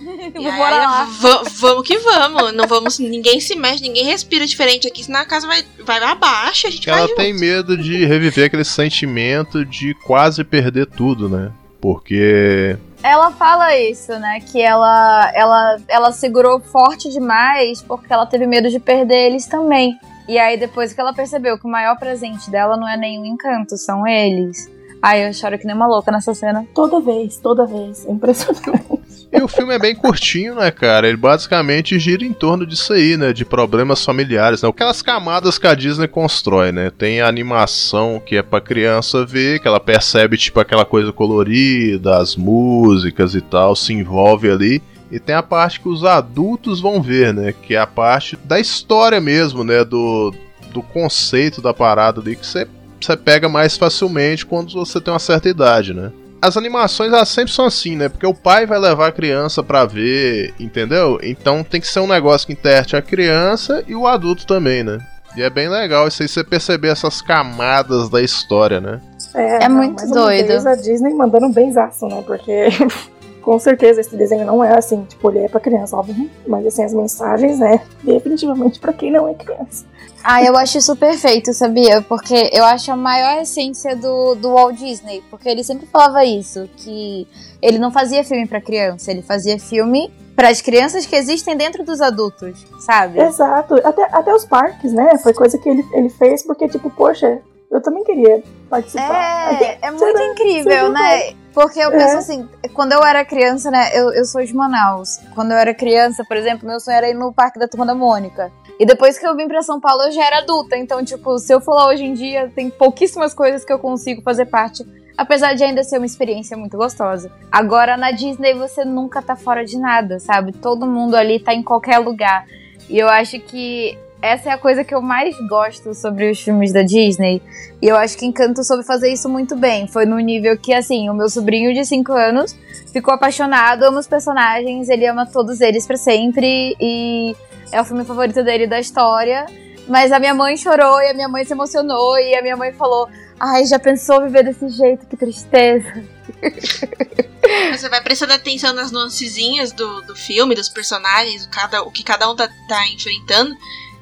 E aí, Bora lá. va- vamos que vamos. Não vamos. Ninguém se mexe, ninguém respira diferente aqui, senão a casa vai, vai abaixo a gente Que vai ela junto. tem medo de reviver aquele sentimento de quase perder tudo, né? Porque Ela fala isso, né? Que ela, ela, ela segurou forte demais porque ela teve medo de perder eles também. E aí, depois que ela percebeu que o maior presente dela não é nenhum encanto, são eles. Ai, eu choro que nem uma louca nessa cena. Toda vez, toda vez. É impressionante. E o filme é bem curtinho, né, cara? Ele basicamente gira em torno disso aí, né? De problemas familiares, né? Aquelas camadas que a Disney constrói, né? Tem a animação que é pra criança ver, que ela percebe, tipo, aquela coisa colorida, as músicas e tal, se envolve ali. E tem a parte que os adultos vão ver, né? Que é a parte da história mesmo, né? Do, do conceito da parada ali, que você você pega mais facilmente quando você tem uma certa idade, né? As animações elas sempre são assim, né? Porque o pai vai levar a criança pra ver, entendeu? Então tem que ser um negócio que interte a criança e o adulto também, né? E é bem legal isso aí você perceber essas camadas da história, né? É muito mais uma doido. vez a Disney mandando um benzaço, né? Porque com certeza esse desenho não é assim, tipo, ele é pra criança, óbvio. Mas assim, as mensagens é definitivamente pra quem não é criança. Ah, eu acho isso perfeito, sabia? Porque eu acho a maior essência do, do Walt Disney. Porque ele sempre falava isso, que ele não fazia filme pra criança, ele fazia filme para as crianças que existem dentro dos adultos, sabe? Exato. Até, até os parques, né? Foi coisa que ele, ele fez porque, tipo, poxa, eu também queria participar. É, é muito incrível, né? Porque eu É. penso assim, quando eu era criança, né? Eu, eu sou de Manaus. Quando eu era criança, por exemplo, meu sonho era ir no Parque da Turma da Mônica. E depois que eu vim pra São Paulo, eu já era adulta. Então, tipo, se eu for lá hoje em dia, tem pouquíssimas coisas que eu consigo fazer parte. Apesar de ainda ser uma experiência muito gostosa. Agora, na Disney, você nunca tá fora de nada, sabe? Todo mundo ali tá em qualquer lugar. E eu acho que essa é a coisa que eu mais gosto sobre os filmes da Disney. E eu acho que Encanto soube fazer isso muito bem. Foi no nível que, assim, o meu sobrinho de 5 anos ficou apaixonado, ama os personagens, ele ama todos eles para sempre. E é o filme favorito dele da história. Mas a minha mãe chorou e a minha mãe se emocionou e a minha mãe falou: Ai, já pensou viver desse jeito? Que tristeza. Você vai prestando atenção nas nuancezinhas do, do filme, dos personagens, cada, o que cada um tá, tá enfrentando.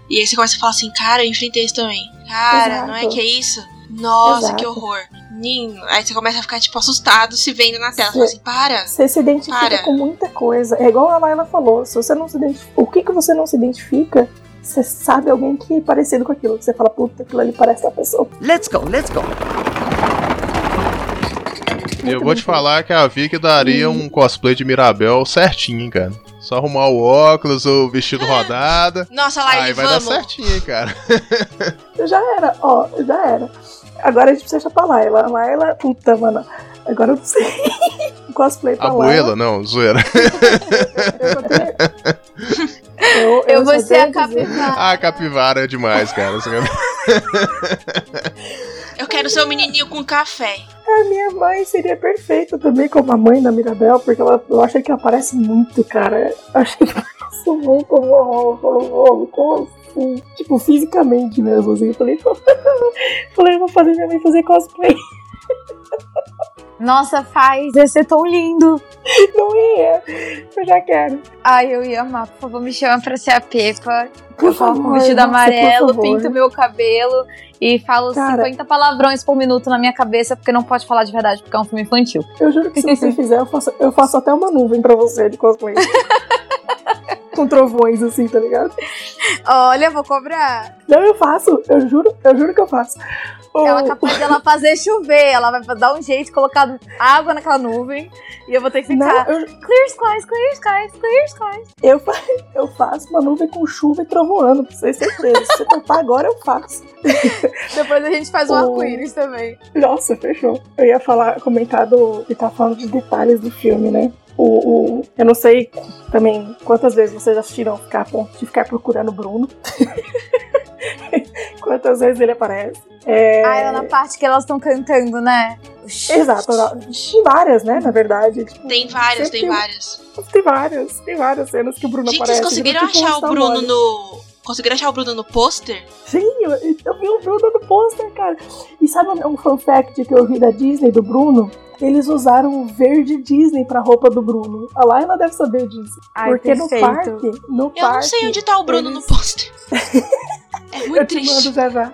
E aí você começa a falar assim, cara, eu enfrentei isso também. Cara, Exato. não é que é isso? Nossa, Exato. que horror. Ninho. Aí você começa a ficar, tipo, assustado se vendo na tela. Você fala assim, para. Você se identifica Para. com muita coisa. É igual a Laila falou. Se você não se identifica. O que, que você não se identifica? Você sabe alguém que é parecido com aquilo. Você fala, puta, aquilo ali parece a pessoa. Let's go, let's go. Eu vou te falar que a Vicky daria um cosplay de Mirabel certinho, hein, cara. Só arrumar o óculos, o vestido rodada. Nossa, Laila, Aí vai vamos. dar certinho, hein, cara. Já era, ó, já era. Agora a gente precisa deixar pra Laila. A Laila, puta, mano. Agora eu não sei. Cosplay pra Abuela, Laila. não, zoeira. Eu, Eu vou só ser a capivara. Ah, capivara é demais, cara. Quero ser o menininho com café. A minha mãe seria perfeita também como a mãe da Mirabel, porque ela, eu achei que ela parece muito, cara. Eu achei que parece muito como como- como assim? Tipo, fisicamente mesmo, assim. Eu falei, falei, eu vou fazer minha mãe fazer cosplay. Nossa, faz, ia ser tão lindo. Não ia. Eu já quero. Ai, eu ia amar. Por favor, me chama pra ser a Pepa. Por eu coloco um favor, vestido nossa, amarelo, favor. pinto meu cabelo e falo Cara. 50 palavrões por minuto na minha cabeça, porque não pode falar de verdade, porque é um filme infantil. Eu juro que se você fizer, eu faço, eu faço até uma nuvem pra você de cosplay. Com trovões, assim, tá ligado? Olha, vou cobrar. Não, eu faço. Eu juro, eu juro que eu faço. Ela é capaz dela fazer chover, ela vai dar um jeito, colocar água naquela nuvem e eu vou ter que Não, ficar. eu, Clear skies, clear skies, clear skies. eu, eu faço uma nuvem com chuva e trovoando, pra vocês terem certeza. Se você topar agora, eu faço. Depois a gente faz um arco-íris também. Nossa, fechou. Eu ia falar, comentar do. E tá falando de detalhes do filme, né? O, o- eu não sei também quantas vezes vocês assistiram ficar a ponto de ficar procurando o Bruno. quantas vezes ele aparece. É, Ah, é na parte que elas estão cantando, né? Exato, várias, né? Na verdade. Tipo, Tem várias, tem várias. Tem várias, tem várias cenas que o Bruno Gente, aparece. vocês conseguiram achar o Bruno no. Conseguiram achar o Bruno no pôster? Sim, eu, eu vi o Bruno no pôster, cara. E sabe um fun fact que eu vi da Disney, do Bruno? Eles usaram o verde Disney pra roupa do Bruno. A Laila deve saber disso. Ai, porque no parque, no Eu parque... não sei onde tá o Bruno eles- no pôster. É Eu muito te mando triste. já já.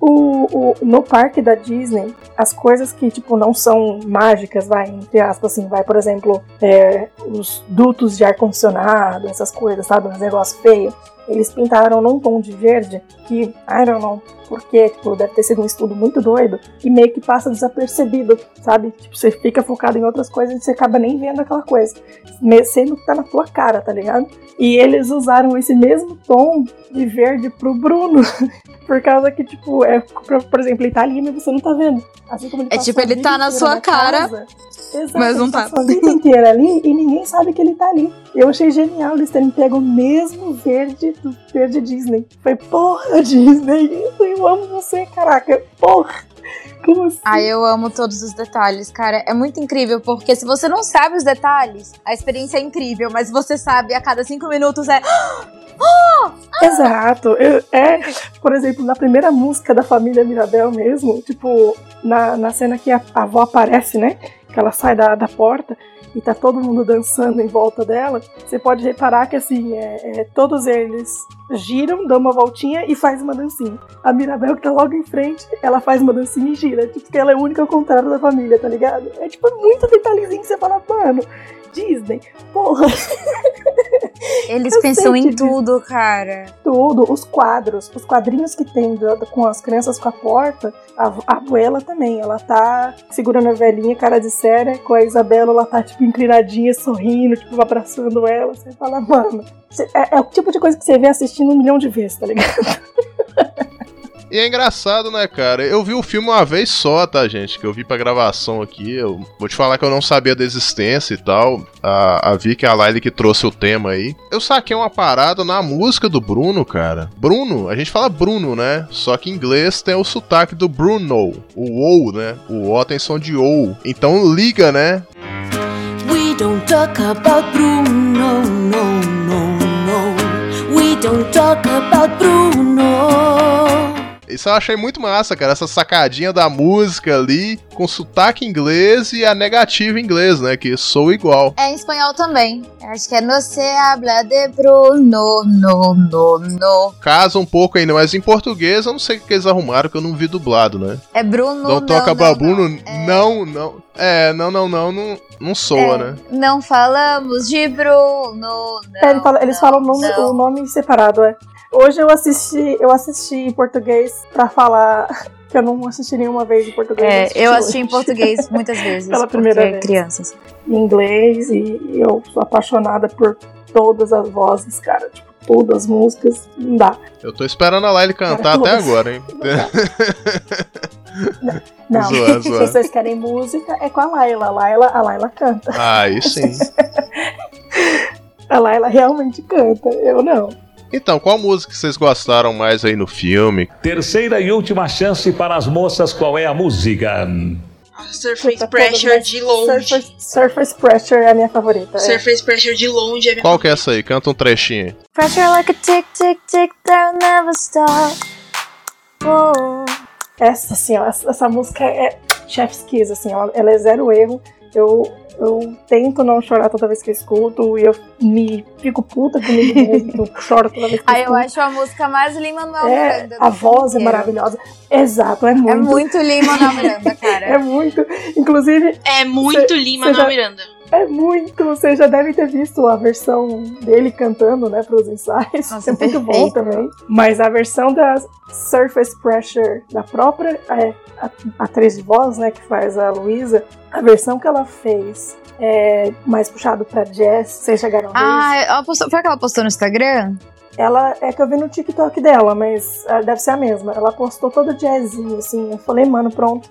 O, o, no parque da Disney, as coisas que, tipo, não são mágicas, vai, entre aspas, assim, vai, por exemplo, é, os dutos de ar-condicionado, essas coisas, sabe, uns negócios feios, eles pintaram num tom de verde que, I don't know, porque, tipo, deve ter sido um estudo muito doido, e meio que passa desapercebido, sabe? Tipo, você fica focado em outras coisas e você acaba nem vendo aquela coisa, sendo que tá na tua cara, tá ligado? E eles usaram esse mesmo tom de verde pro Bruno. Por causa que, tipo, é, por, exemplo, ele tá ali, mas você não tá vendo. Assim como ele É tipo, ele tá na sua cara, casa. Mas não ele tá. a vida inteira ali e ninguém sabe que ele tá ali. Eu achei genial eles terem pego o mesmo verde do verde Disney. Foi, porra, Disney, eu amo você, caraca. Porra. Como assim? Ai, eu amo todos os detalhes, cara. É muito incrível, porque se você não sabe os detalhes, a experiência é incrível, mas se você sabe a cada cinco minutos é. Exato. Eu- é, por exemplo, na primeira música da família Mirabel mesmo, tipo, na, na cena que a, a avó aparece, né? Que ela sai da, da porta e tá todo mundo dançando em volta dela, você pode reparar que assim, é, é, todos eles giram, dão uma voltinha e faz uma dancinha. A Mirabel, que tá logo em frente, ela faz uma dancinha e gira. Tipo, porque ela é a única ao contrário da família, tá ligado? É tipo muito detalhezinho que você fala, mano, Disney, porra. Eles Eu pensam em tudo, cara. Tudo, os quadros, os quadrinhos que tem do- com as crianças com a porta, a, a abuela também, ela tá segurando a velhinha, cara de séria, com a Isabela, ela tá, tipo, inclinadinha, sorrindo, tipo, abraçando ela. Você fala, mano, é, é o tipo de coisa que você vê assistindo um milhão de vezes, tá ligado? E é engraçado, né, cara? Eu vi o filme uma vez só, tá, gente? Que eu vi pra gravação aqui. Eu vou te falar que eu não sabia da existência e tal. A, a Vicky e a Laila que trouxe o tema aí. Eu saquei uma parada na música do Bruno, cara. Bruno, a gente fala Bruno, né? Só que em inglês tem o sotaque do Bruno. O O, né? O O tem som de O. Então liga, né? We don't talk about Bruno, no, no, no. We don't talk about Bruno. Isso eu achei muito massa, cara. Essa sacadinha da música ali, com sotaque inglês e a negativa em inglês, né? Que sou igual. É em espanhol também. Acho que é No se habla de Bruno, no, no, no. Casa um pouco ainda, mas em português eu não sei o que eles arrumaram, que eu não vi dublado, né? É Bruno, Não não, toca não, babuno, não, não. É, não, não, não, não, não soa, É, né? Não falamos de Bruno, não. É, ele fala- eles falam o nome, não. o nome separado, é. Hoje eu assisti, eu assisti em português pra falar que eu não assisti nenhuma vez em português. É, eu assisti hoje. em português muitas vezes. Pela primeira porque vez. crianças. em inglês e eu sou apaixonada por todas as vozes, cara. Tipo, todas as músicas, não dá. Eu tô esperando a Laila cantar Cara, até agora, hein? Não, Zoando, se zoando. vocês querem música, é com a Laila. A Laila, a Laila canta. Aí sim. A Laila realmente canta, eu não. Então, qual música que vocês gostaram mais aí no filme? Terceira e última chance para as moças, qual é a música? Surface Pressure de longe. Surface, Surface Pressure é a minha favorita. é. Surface Pressure de longe é minha Qual que é essa aí? Canta um trechinho. aí. Pressure like a tick, tick, tick, that'll never stop. Oh. Essa, assim, ó, essa, essa música é chef's kiss, assim, ela, ela é zero erro. Eu, eu tento não chorar toda vez que eu escuto e eu me fico puta comigo mesmo, que eu choro toda vez que eu Aí eu escuto. acho a música mais Lima Manuel É, Miranda. a voz é maravilhosa. Exato, é muito. É muito Lima Manuel Miranda, cara. É muito. Inclusive. É muito cê- Lima cê Manuel já- Miranda. É muito. Você já deve ter visto a versão dele cantando, né, pros ensaios. Nossa, é muito bom também. Mas a versão da Surface Pressure da própria é, atriz de voz, né, que faz a Luísa, a versão que ela fez é mais puxado pra jazz. Vocês chegaram a ver? Ah, ela postou, foi que ela postou no Instagram? Ela é que eu vi no TikTok dela, mas ah, deve ser a mesma. Ela postou todo jazzinho, assim. Eu falei, mano, pronto.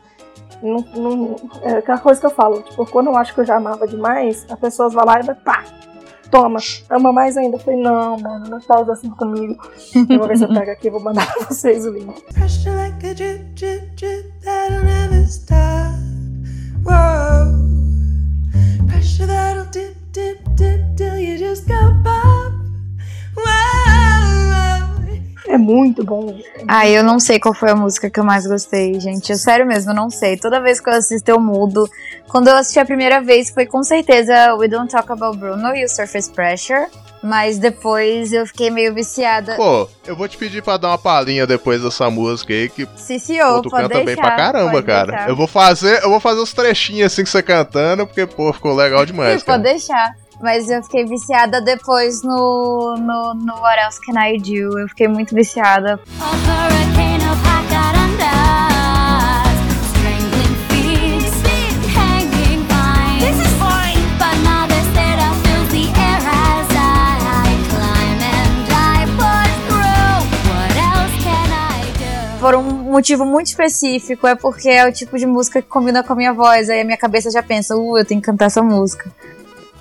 Não, não- é aquela coisa que eu falo. Tipo, quando eu acho que eu já amava demais, as pessoas vão lá e vai, pá, toma, ama mais ainda. Eu falei, não, mano, não faz assim comigo. Eu vou ver se eu pego aqui e vou mandar pra vocês o link. É muito bom. Ah, eu não sei qual foi a música que eu mais gostei, gente. Eu sério mesmo, eu não sei. Toda vez que eu assisto, eu mudo. Quando eu assisti a primeira vez, foi com certeza We Don't Talk About Bruno e o Surface Pressure. Mas depois eu fiquei meio viciada. Pô, eu vou te pedir pra dar uma palhinha depois dessa música aí, que Se senhor, pô, tu pode canta bem deixar, pra caramba, cara. deixar. Eu vou fazer, eu vou fazer os trechinhos assim que você cantando, porque, pô, ficou legal demais, Sim, cara. pode deixar. Mas eu fiquei viciada depois no, no, no What Else Can I Do? Eu fiquei muito viciada. Por um motivo muito específico, é porque é o tipo de música que combina com a minha voz. Aí a minha cabeça já pensa, uh, eu tenho que cantar essa música.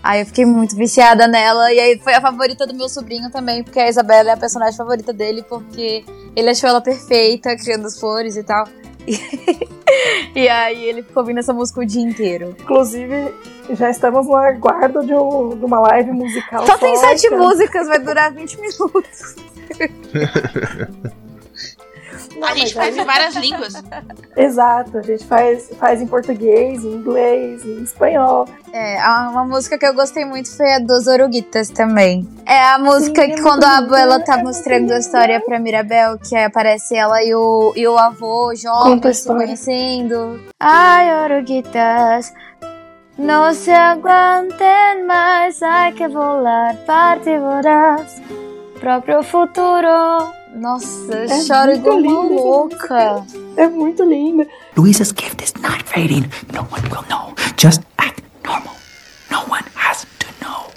Aí eu fiquei muito viciada nela, e aí foi a favorita do meu sobrinho também, porque a Isabela é a personagem favorita dele, porque ele achou ela perfeita, criando as flores e tal. E aí ele ficou ouvindo essa música o dia inteiro. Inclusive, já estamos no aguardo de, um- de uma live musical. Só tem sete músicas, vai durar 20 minutos. a gente faz em várias línguas. Exato, a gente faz, faz em português, em inglês, em espanhol. É, uma música que eu gostei muito foi a dos Oruguitas também. É a música Sim, é que quando muito a abuela é tá mostrando a história pra Mirabel, que aí aparece ela e o, e o avô jovem se conhecendo. Ai, Oruguitas, não se aguantem mais, hay que volar, parte voraz, próprio futuro. Nossa, eu É choro igual uma louca. É muito linda. Louisa's gift is not fading. No one will know. Just act normal. No one has to know.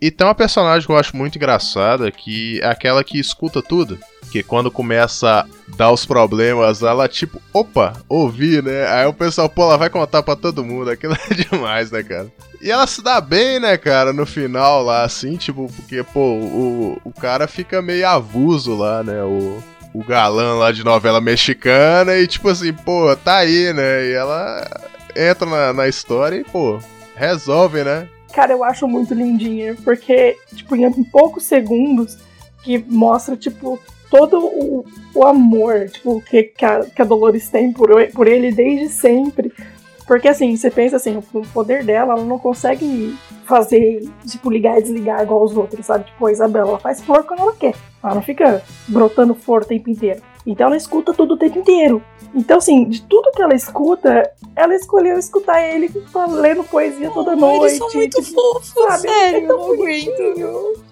E tem uma personagem que eu acho muito engraçada, que é aquela que escuta tudo. Que quando começa a dar os problemas, ela tipo, opa, ouvi, né? Aí o pessoal, pô, ela vai contar pra todo mundo. Aquilo é demais, né, cara? E ela se dá bem, né, cara, no final lá, assim, tipo, porque, pô, o, o cara fica meio avuso lá, né? O, o galã lá de novela mexicana e, tipo assim, pô, tá aí, né? E ela entra na, na história e, pô, resolve, né? Cara, eu acho muito lindinha, porque, tipo, em poucos segundos que mostra, tipo, todo o, o amor, tipo, que, que, a, que a Dolores tem por, por ele desde sempre. Porque, assim, você pensa assim, o poder dela, ela não consegue fazer, tipo, ligar e desligar igual os outros, sabe? Tipo, a Isabela, ela faz flor quando ela quer. Ela não fica brotando flor o tempo inteiro. Então ela escuta tudo o tempo inteiro. Então, assim, de tudo que ela escuta, ela escolheu escutar ele lendo poesia toda noite. eles são muito tipo, fofos, sabe? sério, É tão bonitinho.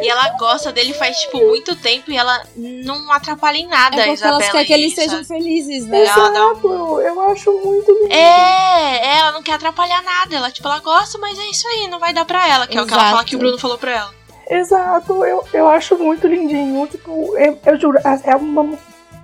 E ela gosta dele faz, tipo, muito tempo e ela não atrapalha em nada É a Isabela. querem que eles sabe? sejam felizes, né? Ela um- Exato, eu acho muito lindo. É, ela não quer atrapalhar nada. Ela, tipo, ela gosta, mas é isso aí, não vai dar pra ela. Que é o que ela Exato. fala que o Bruno falou pra ela. Exato, eu, eu acho muito lindinho. Tipo, eu, eu juro, é uma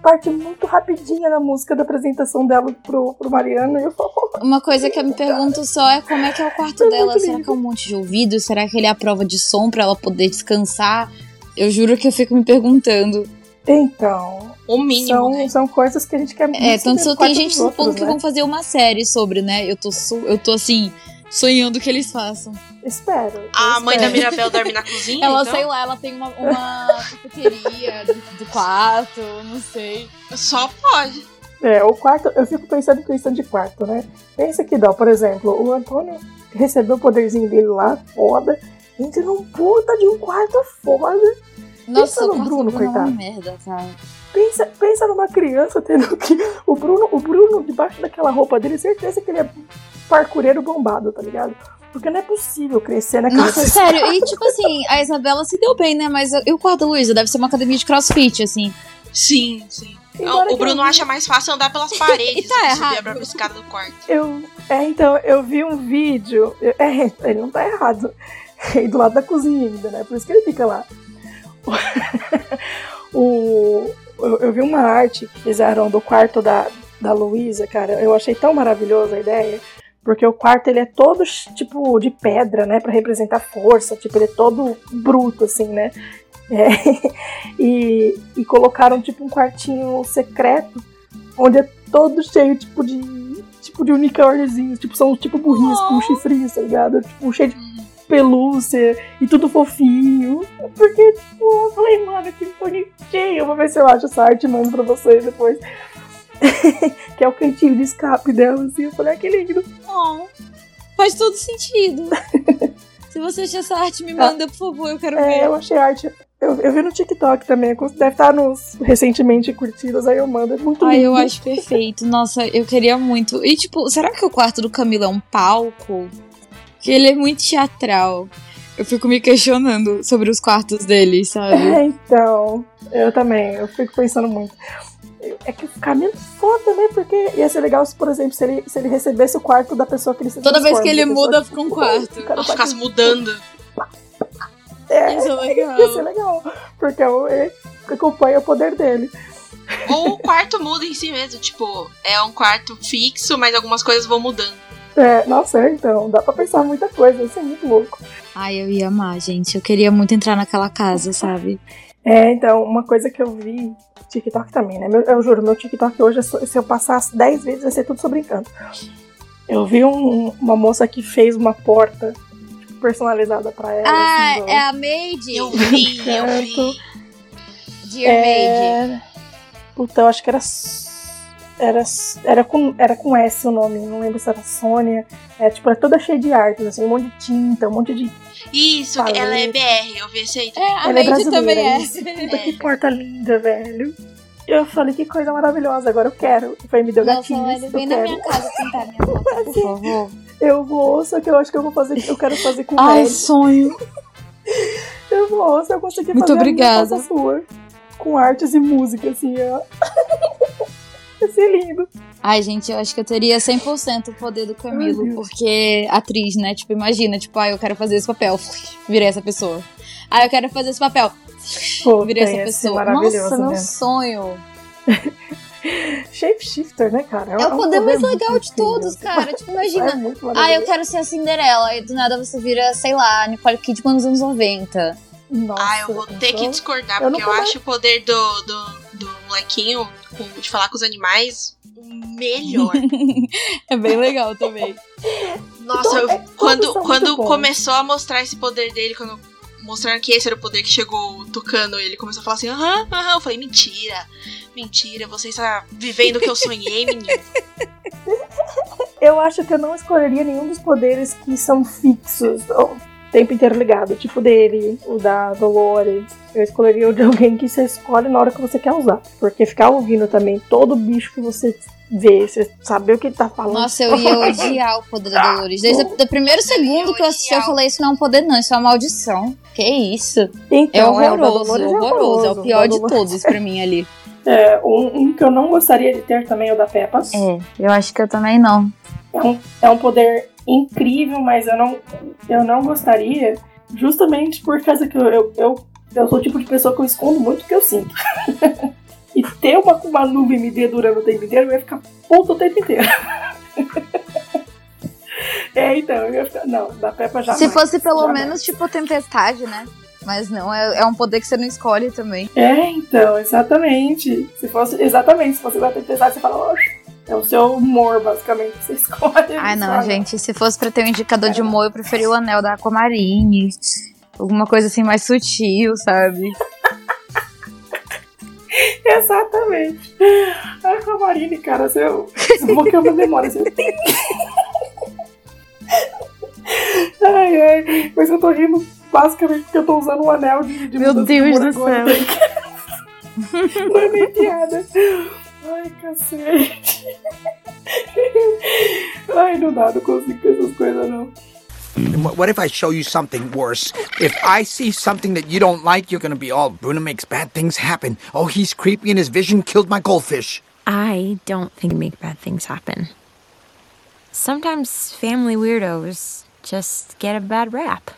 parte muito rapidinha da música da apresentação dela pro, pro Mariano. E eu falo, Uma coisa que eu me pergunto só é como é que é o quarto dela. Será que é um monte de ouvido? Será que ele é a prova de som pra ela poder descansar? Eu juro que eu fico me perguntando. então. O mínimo, são, né? são coisas que a gente quer muito É, tanto tem gente supondo outros, que né? vão fazer uma série sobre, né? Eu tô, eu tô assim, sonhando que eles façam. Espero. A mãe da. Mirabel dorme na cozinha, Ela, então? sei lá, ela tem uma, uma cafeteria do, do quarto, não sei. Só pode. É, o quarto, eu fico pensando em questão de quarto, né? Pensa que dá, por exemplo, o Antônio recebeu o poderzinho dele lá, foda, entra num puta de um quarto foda. Nossa, pensa o no quarto Bruno, Bruno é uma coitado. merda, cara. Pensa, pensa numa criança tendo que. O Bruno, o Bruno, debaixo daquela roupa dele, certeza que ele é parkureiro bombado, tá ligado? Porque não é possível crescer naquela Nossa, sério. E tipo assim, a Isabela se deu bem, né? Mas e o quarto da Luísa? Deve ser uma academia de crossfit, assim. Sim, sim. Embora o Bruno eu- acha mais fácil andar pelas paredes E tá do que subir errado. a escada do quarto. Eu, é, então, eu vi um vídeo. É, ele não tá errado. E do lado da cozinha ainda, né? Por isso que ele fica lá. o, eu, eu vi uma arte que fizeram do quarto da, da Luísa, cara. Eu achei tão maravilhosa a ideia. Porque o quarto ele é todo tipo de pedra, né? Pra representar força. Tipo, ele é todo bruto, assim, né? É, e, e colocaram tipo um quartinho secreto onde é todo cheio tipo de tipo de unicórniozinhos, tipo são tipo burrinhos com chifrinhos, tá ligado? Tipo cheio de pelúcia e tudo fofinho. Porque tipo, eu falei, mano, que bonitinho. Eu vou ver se eu acho essa arte e mando pra vocês depois. que é o cantinho de escape dela, assim. Eu falei, ah, que lindo. Oh, faz todo sentido. Se você achar essa arte, me manda, por favor, eu quero ver. É, eu achei arte. Eu, eu vi no TikTok também, deve estar nos recentemente curtidas, aí eu mando. É muito Ai, lindo. eu acho perfeito. Nossa, eu queria muito. E, tipo, será que o quarto do Camilo é um palco? Que ele é muito teatral. Eu fico me questionando sobre os quartos dele, sabe? É, então, eu também, eu fico pensando muito. É que o Camilo é foda, né? Porque ia ser legal se, por exemplo, se ele, se ele recebesse o quarto da pessoa que ele se Toda vez que ele muda, que- fica um quarto. o cara Ela tá ficasse mudando. É, Isso é legal. Ia ser legal. Porque é o- é, acompanha o poder dele. Ou o quarto muda em si mesmo. Tipo, é um quarto fixo, mas algumas coisas vão mudando. É, nossa, é, então, dá pra pensar muita coisa, isso é muito louco. Ai, eu ia amar, gente. Eu queria muito entrar naquela casa, sabe? É, então, uma coisa que eu vi, TikTok também, né? Meu- eu juro, meu TikTok hoje, se eu passar 10 vezes, vai ser tudo sobre encanto. Eu vi um- uma moça que fez uma porta personalizada pra ela. Ah, assim, é a Maid? Eu vi, eu vi. Dear Maid. É... Puta, eu acho que era. Era, era, com, era com S o nome, não lembro se era Sônia. É tipo, é toda cheia de artes, assim, um monte de tinta, um monte de. Isso, Paleta. ela é BR, eu vi esse aí também. A ela é também é. isso. Puta que porta linda, velho. Eu falei, que coisa maravilhosa, agora eu quero. Foi, me deu Nossa, gatinho. olha, vem na minha casa pintar minha foto, por favor. Eu vou, só que eu acho que eu vou fazer. Eu quero fazer com Ai, velho. sonho. Eu vou, se eu conseguir Muito fazer a minha, obrigada. a sua. Com artes e música, assim, ó. Vai ser lindo. Ai, gente, eu acho que eu teria 100% o poder do Camilo, porque atriz, né? Tipo, imagina, tipo, ah, eu quero fazer esse papel. Virei essa pessoa. Ah, eu quero fazer esse papel. Pô, Virei essa ia pessoa. Nossa, meu mesmo. sonho. Shapeshifter, né, cara? É o poder mais muito legal de incrível. todos, cara. Tipo, É imagina. muito Ah, eu quero ser a Cinderela. Aí do nada você vira, sei lá, Nicole Kidman nos anos 90. Nossa, Ah, eu vou ter que discordar, eu porque eu acho o poder do, do, do molequinho com- de falar com os animais o melhor. É bem legal também. Nossa, eu- é, quando, quando começou a mostrar esse poder dele, quando mostraram que esse era o poder que chegou tocando, ele começou a falar assim, aham, aham, eu falei, mentira, mentira, você está vivendo o que eu sonhei, menino. Eu acho que eu não escolheria nenhum dos poderes que são fixos tempo inteiro ligado. Tipo dele, o da Dolores. Eu escolheria o de alguém que você escolhe na hora que você quer usar. Porque ficar ouvindo também todo bicho que você vê, você saber o que ele tá falando. Nossa, eu ia odiar o poder da Dolores. Desde o primeiro segundo que eu assisti, eu falei: Isso não é um poder, não, isso é uma maldição. Que isso? Então, é é, o horroroso, é horroroso. É o pior o de todos pra mim ali. É, um, um que eu não gostaria de ter também é o da Peppa. É, eu acho que eu também não. É um, é um poder incrível, mas eu não, eu não gostaria, justamente por causa que eu, eu, eu, eu sou o tipo de pessoa que eu escondo muito o que eu sinto. e ter uma, uma nuvem me dedurando o tempo inteiro, eu ia ficar puto o tempo inteiro. é, então, eu ia ficar. Não, da Peppa já. Se fosse pelo menos tipo tempestade, né? Mas não, é, é um poder que você não escolhe também. É, então, exatamente. Se fosse. Exatamente, se fosse da tempestade, você fala, "Oxe, é o seu humor, basicamente, que você escolhe. Ai, não, sabe? gente. Se fosse pra ter um indicador de humor, eu preferia o anel da Aquamarine. Alguma coisa assim mais sutil, sabe? Exatamente. Ai, Camarine, cara, seu. Seu boca é uma memória. Seu... ai, ai. Mas eu tô rindo basicamente porque eu tô usando um anel de. de Meu Deus do céu. Não é nem piada. Ai, cacete. Ai, não dá, não consigo com essas coisas, não. What if I show you something worse? If I see something that you don't like, you're gonna be all Bruno makes bad things happen. Oh, he's creepy and his vision killed my goldfish. I don't think you make bad things happen. Sometimes family weirdos just get a bad rap.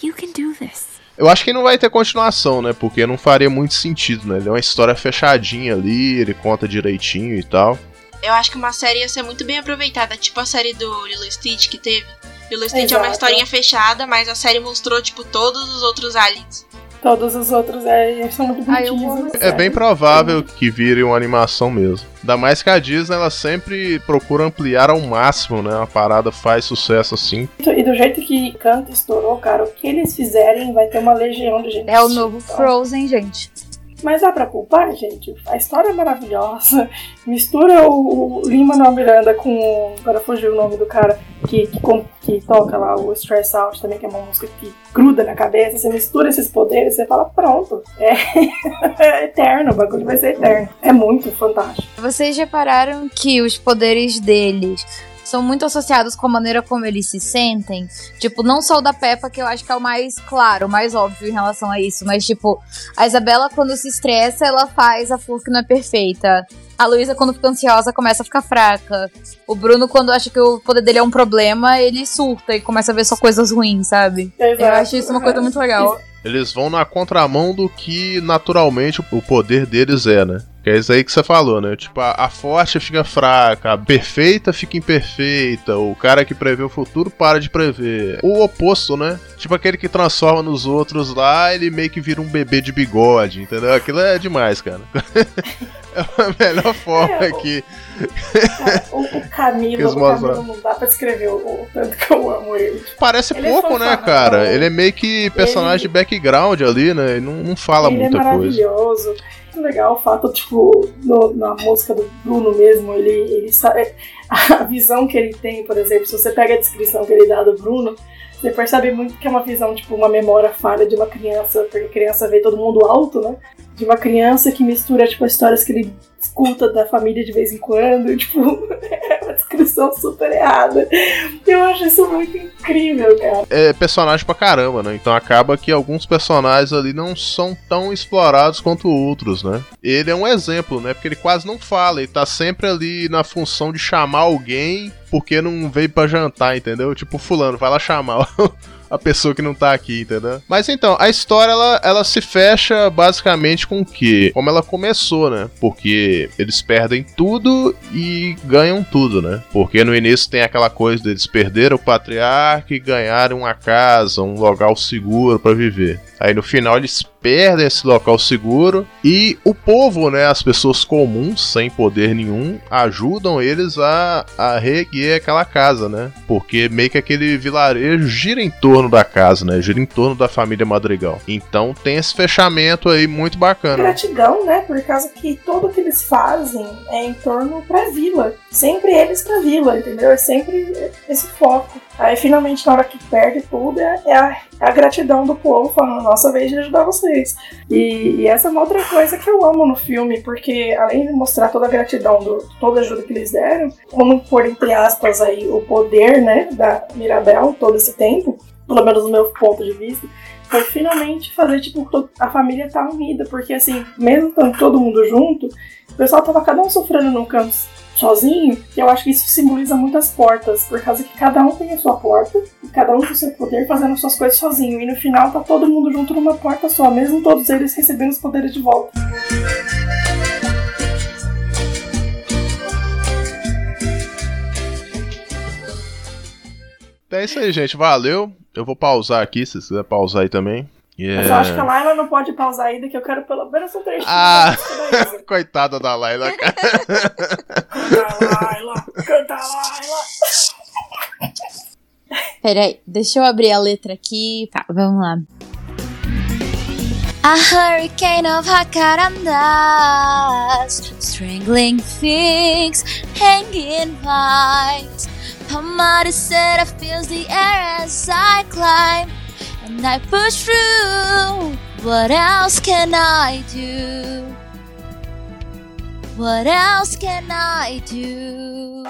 You can do this. Eu acho que não vai ter continuação, né? Porque não faria muito sentido, né? Ele é uma história fechadinha ali, ele conta direitinho e tal. Eu acho que uma série ia ser muito bem aproveitada, tipo a série do Lilo Stitch que teve. Lilo Stitch é uma Exato. historinha fechada, mas a série mostrou, tipo, todos os outros aliens. Todos os outros é, são muito eu bonitinhos. É bem provável que vire uma animação mesmo. Ainda mais que a Disney ela sempre procura ampliar ao máximo, né? A parada faz sucesso assim. E do jeito que Canto estourou, cara, o que eles fizerem vai ter uma legião de gente. É o novo Frozen, gente. Mas dá pra culpar, gente? A história é maravilhosa. Mistura o, o Lin-Manuel Miranda com... Agora fugiu o nome do cara que, que, que toca lá o Stress Out também, que é uma música que gruda na cabeça. Você mistura esses poderes, você fala, pronto. É, é eterno, o bagulho vai ser eterno. É muito fantástico. Vocês repararam que os poderes deles são muito associados com a maneira como eles se sentem? Tipo, não só o da Peppa, que eu acho que é o mais claro, o mais óbvio em relação a isso, mas tipo, a Isabela quando se estressa, ela faz a flor que não é perfeita. A Luísa, quando fica ansiosa, começa a ficar fraca. O Bruno, quando acha que o poder dele é um problema, ele surta e começa a ver só coisas ruins, sabe? Eu Exato. acho isso uma coisa muito legal. Eles vão na contramão do que naturalmente o poder deles é, né? Que é isso aí que você falou, né? Tipo, a, a forte fica fraca, a perfeita fica imperfeita, o cara que prevê o futuro para de prever. O oposto, né? Tipo aquele que transforma nos outros lá, ele meio que vira um bebê de bigode, entendeu? Aquilo é demais, cara. É a melhor forma aqui. O, o Camilo, o. Camilo não dá pra descrever o, o tanto que eu amo ele. Parece Ele é pouco, né, fanfarrão. cara? Ele é meio que personagem de background ali, né? Ele não, não fala ele muita é coisa. Que legal o fato, tipo, no- na música do Bruno mesmo, ele, ele sabe. A visão que ele tem, por exemplo, se você pega a descrição que ele dá do Bruno, você percebe muito que é uma visão, tipo, uma memória falha de uma criança, porque criança vê todo mundo alto, né? De uma criança que mistura, tipo, as histórias que ele escuta da família de vez em quando, tipo, é uma descrição super errada. Eu acho isso muito incrível, cara. É personagem pra caramba, né? Então acaba que alguns personagens ali não são tão explorados quanto outros, né? Ele é um exemplo, né? Porque ele quase não fala, ele tá sempre ali na função de chamar alguém porque não veio pra jantar, entendeu? Tipo, fulano, vai lá chamar a pessoa que não tá aqui, entendeu? Mas então, a história ela, ela se fecha basicamente com o quê? Como ela começou, né? Porque eles perdem tudo e ganham tudo, né? Porque no início tem aquela coisa deles perderam o patriarca e ganharam uma casa, um local seguro pra viver. Aí no final eles perdem esse local seguro e o povo, né, as pessoas comuns, sem poder nenhum, ajudam eles a, a aquela casa, né? Porque meio que aquele vilarejo gira em torno da casa, né? Gira em torno da família Madrigal. Então tem esse fechamento aí muito bacana. gratidão, né? Por causa que tudo que eles fazem é em torno pra vila. Sempre eles pra vila, entendeu? É sempre esse foco. Aí finalmente, na hora que perde tudo, é é a, é a gratidão do povo falando, nossa vez de ajudar vocês. E, e essa é uma outra coisa que eu amo no filme, porque além de mostrar toda a gratidão, do, toda a ajuda que eles deram, como pôr entre aspas aí o poder, né, da Mirabel todo esse tempo, pelo menos no meu ponto de vista, foi finalmente fazer, tipo, a família tá unida, porque assim, mesmo estando todo mundo junto, o pessoal tava cada um sofrendo num canto sozinho, eu acho que isso simboliza muitas portas, por causa que cada um tem a sua porta, e cada um com o seu poder fazendo suas coisas sozinho, e no final tá todo mundo junto numa porta só, mesmo todos eles recebendo os poderes de volta. É isso aí, gente. Valeu. Eu vou pausar aqui, se você quiser pausar aí também. E Mas eu acho que a Laila não pode pausar ainda, que eu quero pelo menos um trechinho Ah. Coitada da Laila, cara. Laila, canta Laila. Peraí, deixa eu abrir a letra aqui. Tá, vamos lá. A hurricane of jacarandas, strangling things, hanging vines. Amaricera fills the air as I climb, I push through. What else can I do? What else can I do?